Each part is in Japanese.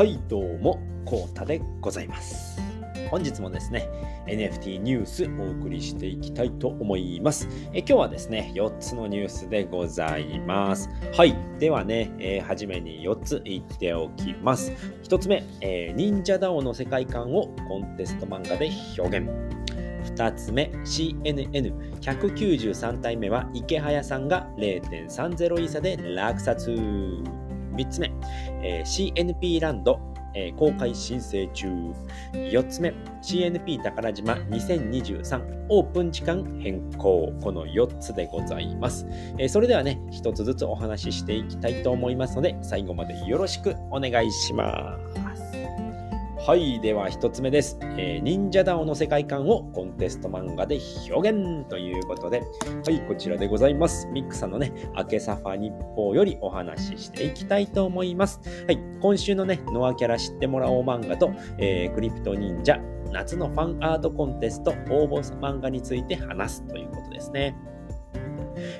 はいどうもコータでございます。本日もですね NFT ニュースお送りしていきたいと思います。え今日はですね4つのニュースでございます。はいではね、えー、初めに4つ言っておきます。1つ目、えー、忍者ダオの世界観をコンテスト漫画で表現。2つ目 CNN193 体目は池早さんが0.30イーサで落札。3つ目、えー、CNP ランド、えー、公開申請中。4つ目、CNP 宝島2023オープン時間変更。この4つでございます。えー、それではね、1つずつお話ししていきたいと思いますので、最後までよろしくお願いします。はい。では、一つ目です。えー、忍者ダオの世界観をコンテスト漫画で表現ということで、はい、こちらでございます。ミックさんのね、明けサファ日報よりお話ししていきたいと思います。はい。今週のね、ノアキャラ知ってもらおう漫画と、えー、クリプト忍者、夏のファンアートコンテスト応募漫画について話すということですね。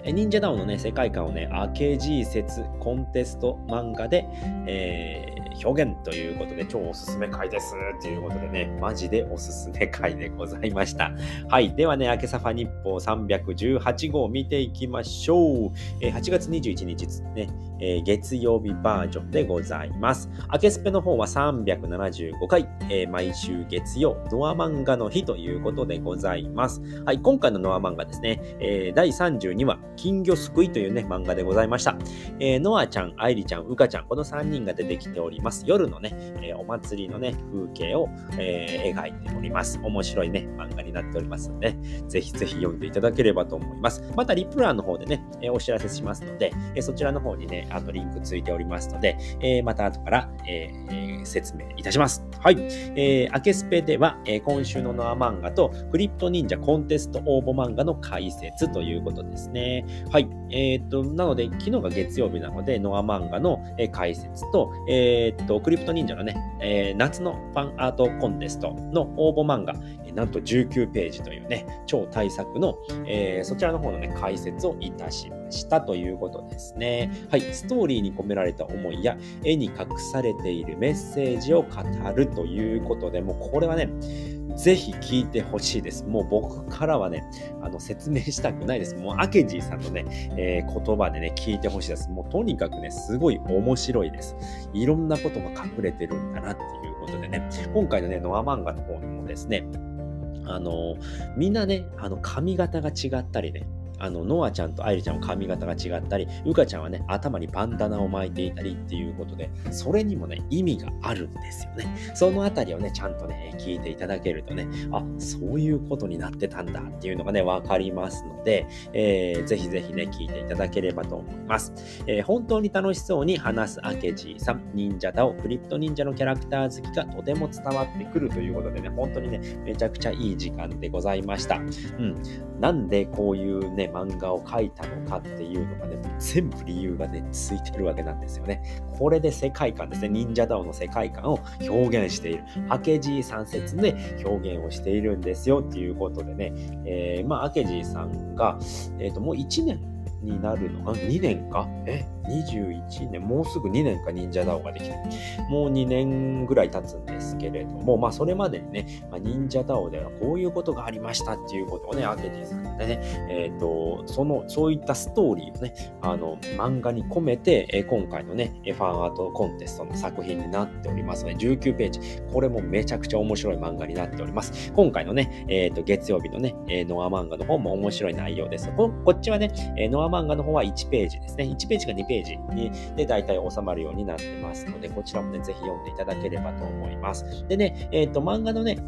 忍者ダウンのね、世界観をね、アケジー説コンテスト漫画で、えー、表現ということで、超おすすめ回ですということでね、マジでおすすめ回でございました。はい。ではね、明けさファ日報318号を見ていきましょう。えー、8月21日ね、えー、月曜日バージョンでございます。明けスペの方は375回、えー、毎週月曜、ノア漫画の日ということでございます。はい。今回のノア漫画ですね、えー、第32話、金魚すくいというね、漫画でございました。えー、ノアちゃん、アイリちゃん、ウカちゃん、この3人が出てきております。夜のね、えー、お祭りのね、風景を、えー、描いております。面白いね、漫画になっておりますので、ぜひぜひ読んでいただければと思います。また、リプランの方でね、えー、お知らせしますので、えー、そちらの方にね、あの、リンクついておりますので、えー、また後から、えー、説明いたします。はい。えー、アケスペでは、えー、今週のノア漫画と、クリプト忍者コンテスト応募漫画の解説ということですね。はい。えー、っと、なので、昨日が月曜日なので、ノア漫画の、解説と、えー、っと、クリプト忍者のね、えー、夏のファンアートコンテストの応募漫画、なんと19ページというね、超大作の、えー、そちらの方のね、解説をいたしましたということですね。はい。ストーリーに込められた思いや、絵に隠されているメッセージを語るということで、もうこれはね、ぜひ聞いてほしいです。もう僕からはね、あの説明したくないです。もうアケジーさんのね、えー、言葉でね、聞いてほしいです。もうとにかくね、すごい面白いです。いろんなことが隠れてるんだなっていうことでね、今回のね、ノア漫画の方にもですね、あの、みんなね、あの髪型が違ったりね、あの、ノアちゃんとアイリちゃんは髪型が違ったり、ウカちゃんはね、頭にバンダナを巻いていたりっていうことで、それにもね、意味があるんですよね。そのあたりをね、ちゃんとね、聞いていただけるとね、あ、そういうことになってたんだっていうのがね、わかりますので、えー、ぜひぜひね、聞いていただければと思います。えー、本当に楽しそうに話すアケジーさん、忍者だをクリプト忍者のキャラクター好きがとても伝わってくるということでね、本当にね、めちゃくちゃいい時間でございました。うん。なんでこういうね、漫画を描いたのかっていうのがね、全部理由がね、ついてるわけなんですよね。これで世界観ですね、忍者ダオの世界観を表現している。明治三節で表現をしているんですよっていうことでね、えー、まあ、明治さんが、えっ、ー、と、もう1年になるのか ?2 年か？え ?21 年、もうすぐ2年か？忍者ダオができて、もう2年ぐらい経つんですけれども、まあそれまでにね、まあ、忍者ダオではこういうことがありましたっていうことをね、アケティさんでね、えっ、ー、と、その、そういったストーリーをね、あの、漫画に込めて、え今回のね、ファンアートコンテストの作品になっておりますので、19ページ、これもめちゃくちゃ面白い漫画になっております。今回のね、えっ、ー、と、月曜日のね、ノア漫画の方も面白い内容です。ここっちはね、ノア漫画の方は1ページですね。1ページか2ページにで大体収まるようになってますので、こちらもね、ぜひ読んでいただければと思います。でね、えっ、ー、と、漫画のね、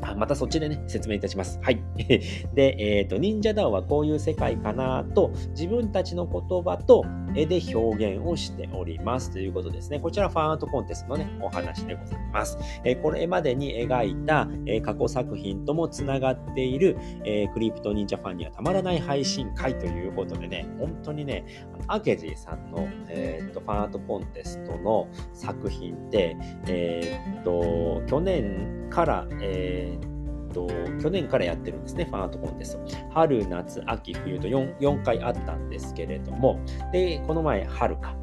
あまたそっちでね、説明いたします。はい。で、えっ、ー、と、忍者ダオはこういう世界かなと、自分たちの言葉と絵で表現をしておりますということですね。こちらファンアートコンテストのね、お話でございます。えー、これまでに描いた、え、過去作品ともつながっている、えー、クリプト忍者ファンにはたまらない配信会ということでね、本当にね、アケジーさんの、えー、とファンアートコンテストの作品って、えー、っと、去年から、えーと、去年からやってるんですね、ファンアートコンテスト。春、夏、秋、冬と 4, 4回あったんですけれども、で、この前、春か。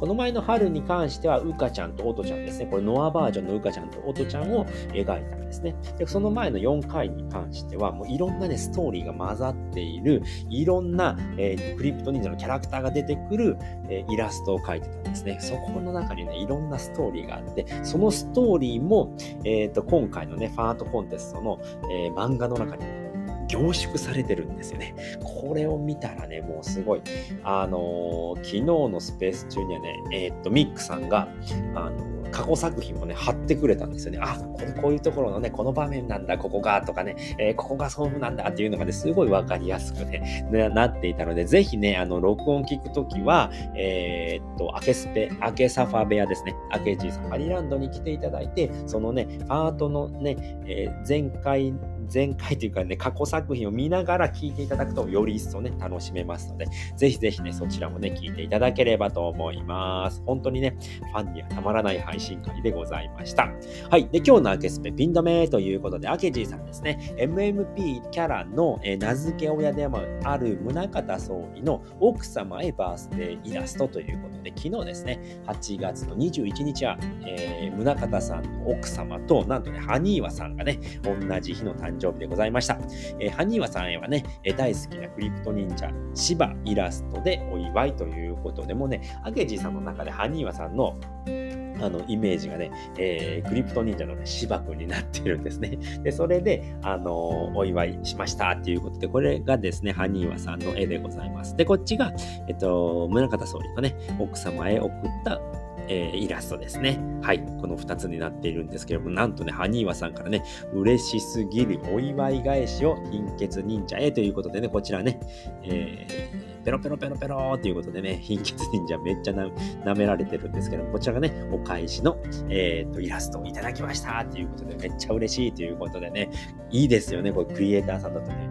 この前の春に関しては、うかちゃんとおとちゃんですね。これノアバージョンのうかちゃんとおとちゃんを描いたんですね。で、その前の4回に関しては、もういろんなね、ストーリーが混ざっている、いろんな、えー、クリプト忍者のキャラクターが出てくる、えー、イラストを描いてたんですね。そこの中にね、いろんなストーリーがあって、そのストーリーも、えっ、ー、と、今回のね、ファートコンテストの、え、漫画の中に凝縮されてるんですよね。これを見たらね、もうすごい。あのー、昨日のスペース中にはね、えー、っと、ミックさんが、あのー、過去作品もね、貼ってくれたんですよね。あ、これこういうところのね、この場面なんだ、ここが、とかね、え、ここがそうなんだっていうのがね、すごいわかりやすくね、なっていたので、ぜひね、あの、録音聞くときは、え、っと、アケスペ、アケサファ部屋ですね、アケジーサファリランドに来ていただいて、そのね、パートのね、え、前回前回というかね、過去作品を見ながら聞いていただくと、より一層ね、楽しめますので、ぜひぜひね、そちらもね、聞いていただければと思います。本当にね、ファンにはたまらない配信会でございました。はい。で、今日のアケスペピン止めということで、アケジーさんですね、MMP キャラの、え名付け親でもある宗像総理の奥様へバースデーイラストということで、昨日ですね、8月の21日は、えー、宗像さんの奥様と、なんとね、ハニーワさんがね、同じ日の誕生日でございました。えー、ハニーワさんへはね、え、大好きなクリプト忍者、シバイラストでお祝いということでもね、アゲジーさんの中でハニーワさんのあの、イメージがね、えー、クリプト忍者のね、芝君になってるんですね。で、それで、あのー、お祝いしましたっていうことで、これがですね、ハニーワさんの絵でございます。で、こっちが、えっと、宗像総理のね、奥様へ送ったえー、イラストですね。はい。この2つになっているんですけども、なんとね、ハニーワさんからね、嬉しすぎるお祝い返しを貧血忍者へということでね、こちらね、えー、ペロペロペロペロということでね、貧血忍者めっちゃ舐められてるんですけど、こちらがね、お返しの、えー、とイラストをいただきましたということで、めっちゃ嬉しいということでね、いいですよね、これクリエイターさんだとね、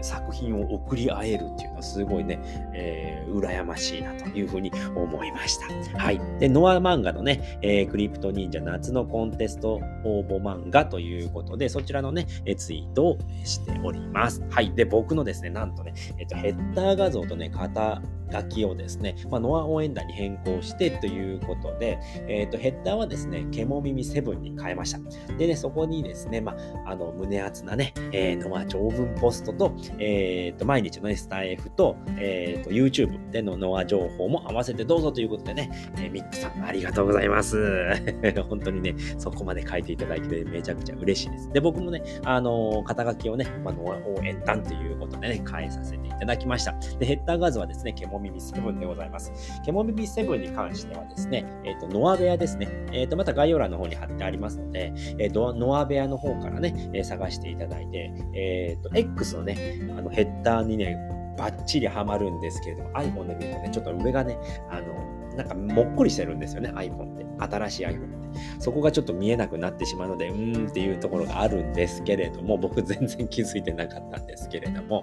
作品を送り合えるっていうのはすごいね、えー、羨ましいなというふうに思いました。はい。で、ノア漫画のね、えー、クリプト忍者夏のコンテスト応募漫画ということで、そちらのね、ツイートをしております。はい。で、僕のですね、なんとね、えっと、ヘッダー画像とね、型書きをですね、まあ、ノア応援団に変更してということで、えっ、ー、と、ヘッダーはですね、ケモ耳7に変えました。でね、そこにですね、まあ、あの、胸厚なね、えー、ノア長文ポストと、ええっ、ー、と、毎日のね、スタイフと、えっ、と、YouTube でのノア情報も合わせてどうぞということでね、えミックさんありがとうございます。本当にね、そこまで書いていただいてめちゃくちゃ嬉しいです。で、僕もね、あの肩書きをね、まあ、ノア応援団ということでね、変えさせていただきました。で、ヘッダー画像はですね、ケモ耳7でございます。ケモ耳7に関してはですね、えっ、と、ノア部屋ですね。えっ、と、また概要欄の方に貼ってありますので、えっ、と、ノア部屋の方からね、探していただいて、えっ、と、X のね、あのヘッダーにね、バッチリはまるんですけれども、iPhone で見るとね、ちょっと上がね、あの、なんかもっこりしてるんですよね、iPhone って。新しい iPhone。そこがちょっと見えなくなってしまうので、うーんっていうところがあるんですけれども、僕全然気づいてなかったんですけれども、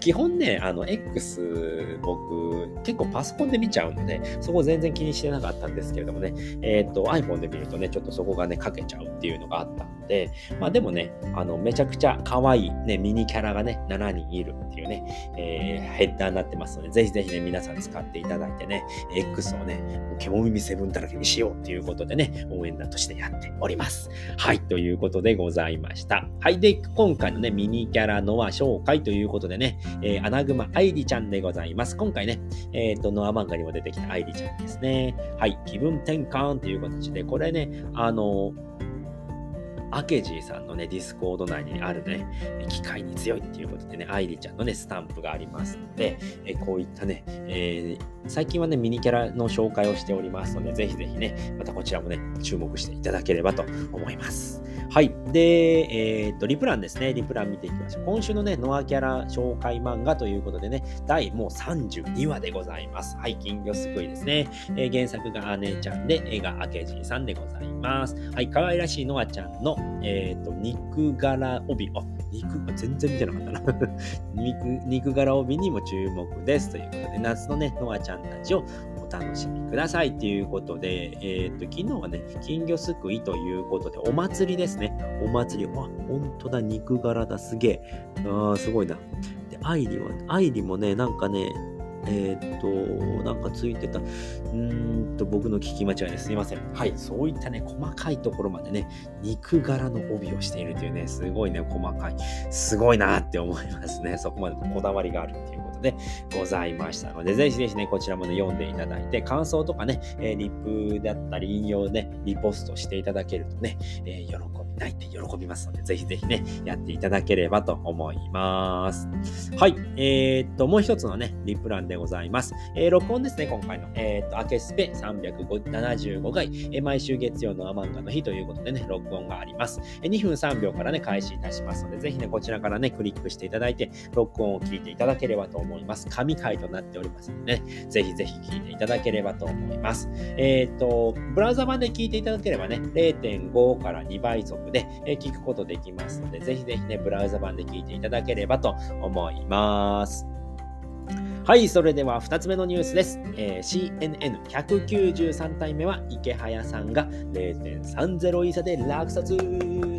基本ね、あの、X、僕、結構パソコンで見ちゃうので、そこ全然気にしてなかったんですけれどもね、えっ、ー、と、iPhone で見るとね、ちょっとそこがね、かけちゃうっていうのがあったので、まあでもね、あの、めちゃくちゃ可愛いね、ミニキャラがね、7人いるっていうね、えー、ヘッダーになってますので、ぜひぜひね、皆さん使っていただいてね、X をね、ケモ耳セブンだらけにしようっていうことでね、応援団としてやっております。はい、ということでございました。はい、で、今回のね、ミニキャラノア紹介ということでね、えー、アナグマアイリちゃんでございます。今回ね、えっ、ー、と、ノア漫画にも出てきたアイリちゃんですね。はい、気分転換という形で、これね、あのアケジーさんのね、ディスコード内にあるね、機械に強いっていうことでね、アイリちゃんのね、スタンプがありますので、えこういったね、えー、最近はね、ミニキャラの紹介をしておりますので、ぜひぜひね、またこちらもね、注目していただければと思います。はい。で、えー、っと、リプランですね。リプラン見ていきましょう。今週のね、ノアキャラ紹介漫画ということでね、第もう32話でございます。はい、金魚すくいですね。えー、原作が姉ちゃんで、絵が明治さんでございます。はい、可愛らしいノアちゃんの、えー、っと、肉柄帯。あ、肉、全然見てなかったな 肉。肉柄帯にも注目です。ということで、夏のね、ノアちゃんたちを楽しみくださいということで、えっ、ー、と、昨日はね、金魚すくいということで、お祭りですね。お祭り。あ、本当だ、肉柄だ、すげえ。あー、すごいな。で、アイリは、アイリもね、なんかね、えー、っと、なんかついてた、うーんと、僕の聞き間違いです。すいません。はい、そういったね、細かいところまでね、肉柄の帯をしているというね、すごいね、細かい、すごいなって思いますね。そこまでこだわりがあるっていうでございましたので、ぜひぜひね、こちらもね、読んでいただいて、感想とかね、えー、リップだったり、引用ね、リポストしていただけるとね、えー、喜び泣いて喜びますので、ぜひぜひね、やっていただければと思います。はい。えー、っと、もう一つのね、リプランでございます。えー、録音ですね、今回の。えー、っと、アケスペ375回、えー、毎週月曜のアマンガの日ということでね、録音があります。えー、2分3秒からね、開始いたしますので、ぜひね、こちらからね、クリックしていただいて、録音を聞いていただければと思います。神回となっておりますので、ね、ぜひぜひ聞いていただければと思います。えー、っと、ブラウザ版で聞いていただければね、0.5から2倍速で、え聞くことできますので、ぜひぜひね、ブラウザ版で聞いていただければと思います。はい、それでは2つ目のニュースです。えー、CNN193 体目は池早さんが0.30イーサで落札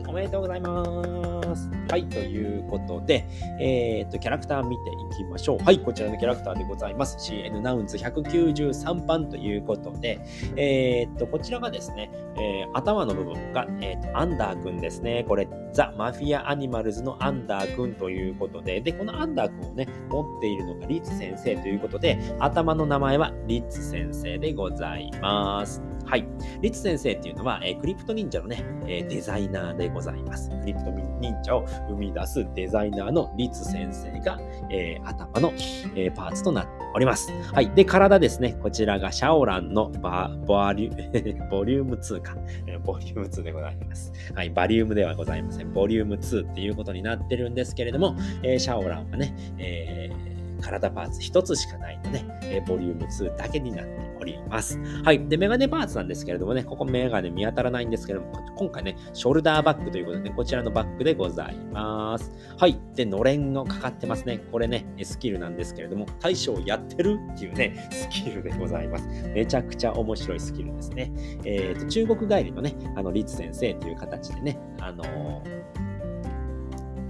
おめでとうございます。はい、ということで、えー、っと、キャラクター見ていきましょう。はい、こちらのキャラクターでございます。CN ナウンズ193番ということで、えー、っと、こちらがですね、えー、頭の部分が、えー、アンダーくんですね。これ、ザ・マフィア・アニマルズのアンダーくんということで、で、このアンダーくんをね、持っているのがリッツ先生ということで、頭の名前はリッツ先生でございます。はい。リッツ先生っていうのは、えー、クリプト忍者のね、えー、デザイナーでございます。クリプト忍者を生み出すデザイナーのリッツ先生が、えー、頭の、えー、パーツとなっております。はい。で、体ですね。こちらがシャオランのバボリュ ボリューム2か。ボリューム2でございます。はい。バリウムではございません。ボリューム2っていうことになってるんですけれども、えー、シャオランはね、えー体パーツ1つしかないので、えー、ボリューム2だけになっております。はい。で、メガネパーツなんですけれどもね、ここメガネ見当たらないんですけれども、今回ね、ショルダーバッグということで、ね、こちらのバッグでございます。はい。で、のれんがかかってますね。これね、スキルなんですけれども、大将やってるっていうね、スキルでございます。めちゃくちゃ面白いスキルですね。えっ、ー、と、中国帰りのね、あの、リツ先生という形でね、あのー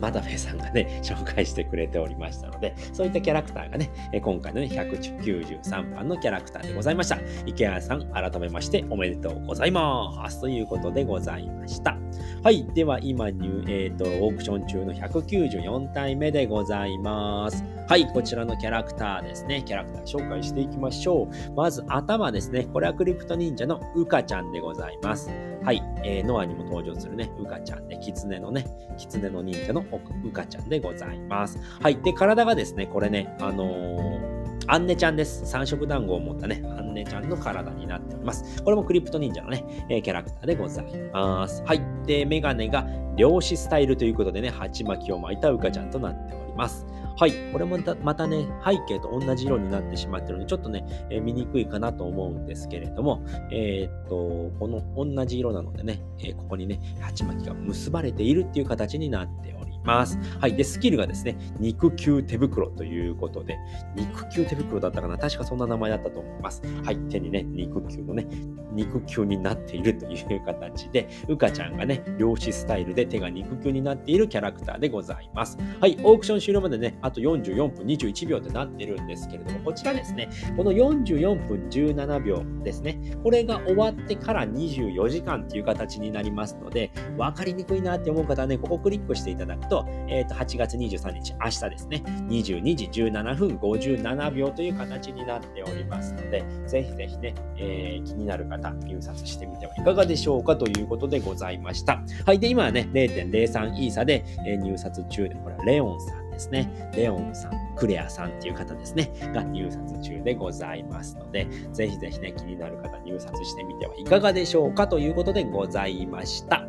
マダフェさんがね、紹介してくれておりましたので、そういったキャラクターがね、今回のね、193番のキャラクターでございました。池谷さん、改めましておめでとうございます。ということでございました。はい。では、今に、えーと、オークション中の194体目でございます。はい。こちらのキャラクターですね。キャラクター紹介していきましょう。まず、頭ですね。これはクリプト忍者のウカちゃんでございます。はい。えー、ノアにも登場するね、ウカちゃんで、キツネのね、キツネの忍者のウカちゃんでございます。はい。で、体がですね、これね、あのーアンネちゃんです。三色団子を持ったね、アンネちゃんの体になっております。これもクリプト忍者のね、えー、キャラクターでございます。はい。で、メガネが漁師スタイルということでね、鉢巻きを巻いたウカちゃんとなっております。はい。これもまたね、背景と同じ色になってしまってるので、ちょっとね、えー、見にくいかなと思うんですけれども、えー、っと、この同じ色なのでね、え、ここにね、鉢巻きが結ばれているっていう形になっております。ます。はい。で、スキルがですね、肉球手袋ということで、肉球手袋だったかな？確かそんな名前だったと思います。はい。手にね、肉球のね、肉球になっているという形で、うかちゃんがね、漁師スタイルで手が肉球になっているキャラクターでございます。はい。オークション終了までね、あと44分21秒となってるんですけれども、こちらですね、この44分17秒ですね、これが終わってから24時間っていう形になりますので、分かりにくいなって思う方はね、ここクリックしていただくと、えー、と8月23日、明日ですね、22時17分57秒という形になっておりますので、ぜひぜひね、えー、気になる方、入札してみてはいかがでしょうかということでございました。はい。で、今はね、0.03イーサで、えー、入札中で、これはレオンさんですね。レオンさん、クレアさんっていう方ですね、が入札中でございますので、ぜひぜひね、気になる方入札してみてはいかがでしょうかということでございました。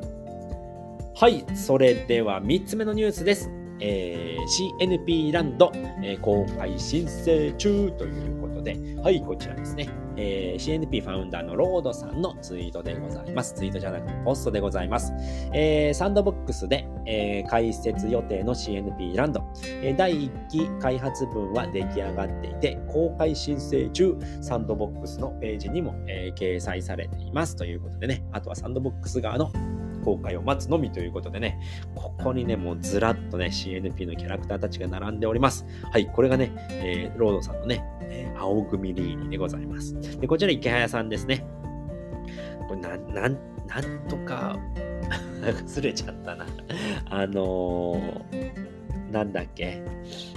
はい、それでは3つ目のニュースです。えー、CNP ランド、えー、公開申請中ということで、はい、こちらですね。えー、CNP ファウンダーのロードさんのツイートでございます。ツイートじゃなくてポストでございます。えー、サンドボックスで、えー、開設予定の CNP ランド、えー、第1期開発分は出来上がっていて、公開申請中、サンドボックスのページにも、えー、掲載されていますということでね、あとはサンドボックス側の公開を待つのみということでね、ここにね、もうずらっとね、CNP のキャラクターたちが並んでおります。はい、これがね、えー、ロードさんのね、えー、青組リーニでございます。で、こちら池早さんですね。これな、なん、なんとか 忘れちゃったな。あのー、なんだっけ？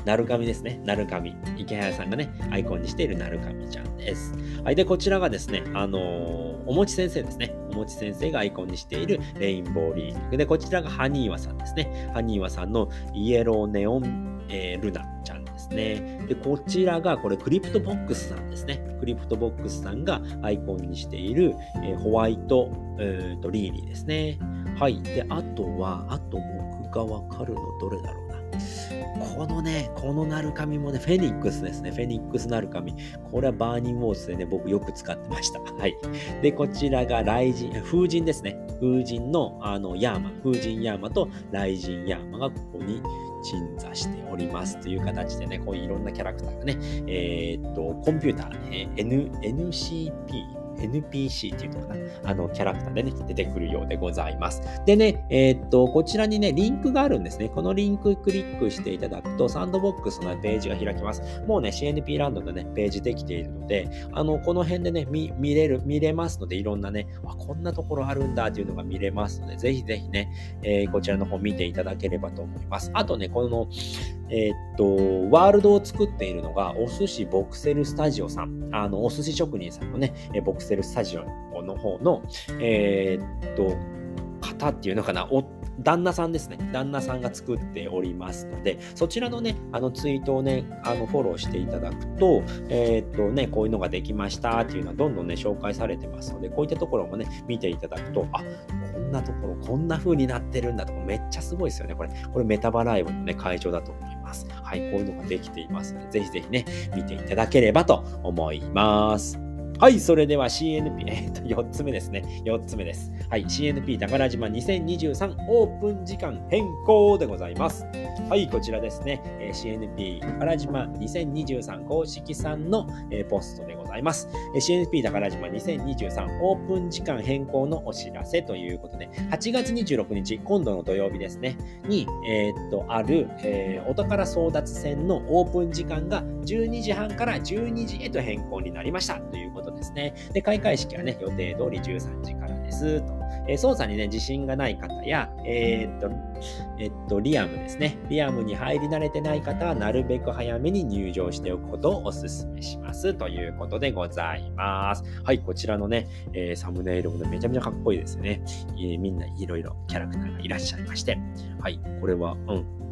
なるかみですね。なるかみ。池早さんがね、アイコンにしているなるかみちゃんです。はい。で、こちらがですね、あのー、おもち先生ですね。おもち先生がアイコンにしているレインボーリーグ。で、こちらがハニーワさんですね。ハニーワさんのイエローネオン、えー、ルナちゃんですね。で、こちらが、これ、クリプトボックスさんですね。クリプトボックスさんがアイコンにしている、えー、ホワイト、えーと、リーニーですね。はい。で、あとは、あと僕がわかるのどれだろう？このね、この鳴神もね、フェニックスですね。フェニックス鳴神。これはバーニングウォーズでね、僕よく使ってました。はい。で、こちらが雷神、風神ですね。風神のあのヤーマ、風神ヤーマと雷神ヤーマがここに鎮座しておりますという形でね、こういういろんなキャラクターがね、えー、っと、コンピューター、ね、N、NCP、NPC っていうのかな、あのキャラクターでね、出てくるようでございます。でね、えー、っと、こちらにね、リンクがあるんですね。このリンククリックしていただくと、サンドボックスのページが開きます。もうね、CNP ランドのね、ページできているので、あの、この辺でね、見見れる、見れますので、いろんなね、あ、こんなところあるんだっていうのが見れますので、ぜひぜひね、えー、こちらの方見ていただければと思います。あとね、この、えー、っと、ワールドを作っているのが、お寿司ボクセルスタジオさん。あの、お寿司職人さんのね、ボクセルスタジオの方の、えー、っと、方っていうのかな、旦那さんですね。旦那さんが作っておりますので、そちらのね、あのツイートをね、あのフォローしていただくと、えー、っとね、こういうのができましたっていうのはどんどんね、紹介されてますので、こういったところもね、見ていただくと、あ、んなところ、こんな風になってるんだとか、めっちゃすごいですよね。これ、これメタバライブのね、会場だと思います。はい、こういうのができていますので、ぜひぜひね、見ていただければと思います。はい、それでは CNP、えっ、と、4つ目ですね。4つ目です。はい、CNP 宝島2023オープン時間変更でございます。はい、こちらですね。え CNP 宝島2023公式さんの、えポストでございます。ます CNP 宝島2023オープン時間変更のお知らせということで、8月26日、今度の土曜日ですね、に、えー、っと、ある、えー、お宝争奪戦のオープン時間が12時半から12時へと変更になりましたということですね。で、開会式はね、予定通り13時からですと。え、操作にね、自信がない方や、えー、っと、えっと、リアムですね。リアムに入り慣れてない方は、なるべく早めに入場しておくことをお勧めします。ということでございます。はい、こちらのね、えー、サムネイルもね、めちゃめちゃかっこいいですね。えー、みんないろいろキャラクターがいらっしゃいまして。はい、これは、うん、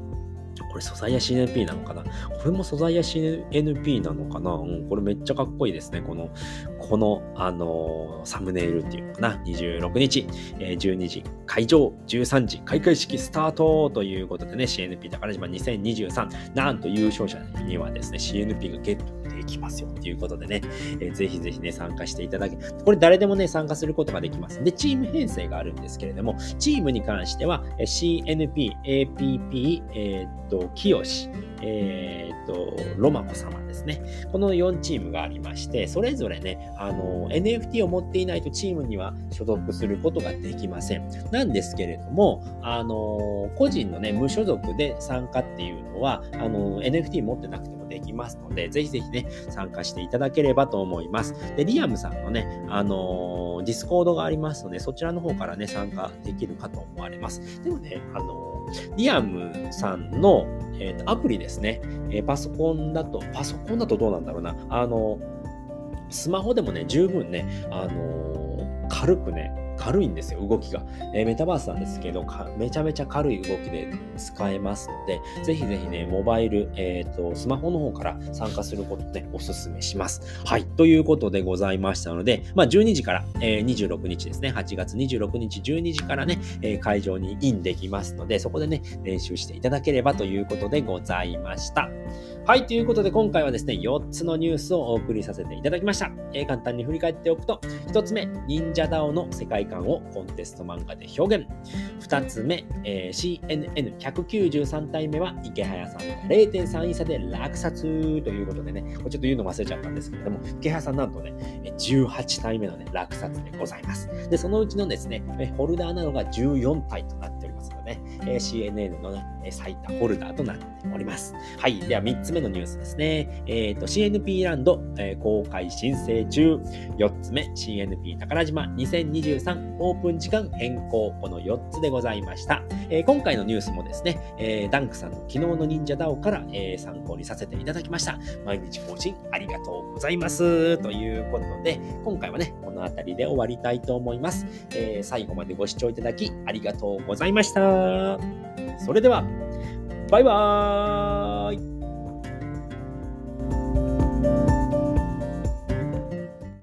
これ素材や CNP なのかな？これも素材や CNP なのかな？うん、これめっちゃかっこいいですね。この、この、あのー、サムネイルっていうのかな ?26 日、えー、12時、会場、13時、開会式スタートということでね、CNP 宝島2023、なんと優勝者にはですね、CNP がゲットできますよっていうことでね、えー、ぜひぜひね、参加していただけ、これ誰でもね、参加することができます。で、チーム編成があるんですけれども、チームに関しては、CNP、APP、えー、っと、きよし、えー、っと、ロマコ様ですね。この4チームがありまして、それぞれね、あの、NFT を持っていないとチームには所属することができません。なんですけれども、あの、個人のね、無所属で参加っていうのは、あの、NFT 持ってなくてもできますので、ぜひぜひね、参加していただければと思います。で、リアムさんのね、あのディスコードがありますので、そちらの方からね、参加できるかと思われます。でもね、あのリアムさんの、えーと、アプリですね、えー、パソコンだと、パソコンだとどうなんだろうな、あの、スマホでもね、十分ね、あの軽くね、軽いんですよ、動きが。えー、メタバースなんですけどめちゃめちゃ軽い動きで使えますので、ぜひぜひね、モバイル、えっ、ー、と、スマホの方から参加することをね、お勧めします。はい。ということでございましたので、まあ、12時から、えー、26日ですね、8月26日12時からね、え、会場にインできますので、そこでね、練習していただければということでございました。はい。ということで、今回はですね、4つのニュースをお送りさせていただきました。え、簡単に振り返っておくと、1つ目、忍者ダオの世界界観をコンテスト漫画で表現。2つ目、えー、CNN193 体目は池早さんが0.3位差で落札ということでね、これちょっと言うの忘れちゃったんですけれども、池早さんなんとね、18体目のね、落札でございます。で、そのうちのですね、ホルダーなのが14体となっておりますのでね、CNN の、ね、最多ホルダーとなっております。はい。では3つ目のニュースですね。えっ、ー、と、CNP ランド、えー、公開申請中。4つ目、CNP 宝島2023オープン時間変更。この4つでございました。えー、今回のニュースもですね、えー、ダンクさんの昨日の忍者ダオから、えー、参考にさせていただきました。毎日更新ありがとうございます。ということで、今回はね、この辺りで終わりたいと思います。えー、最後までご視聴いただきありがとうございました。。それでは、バイバーイ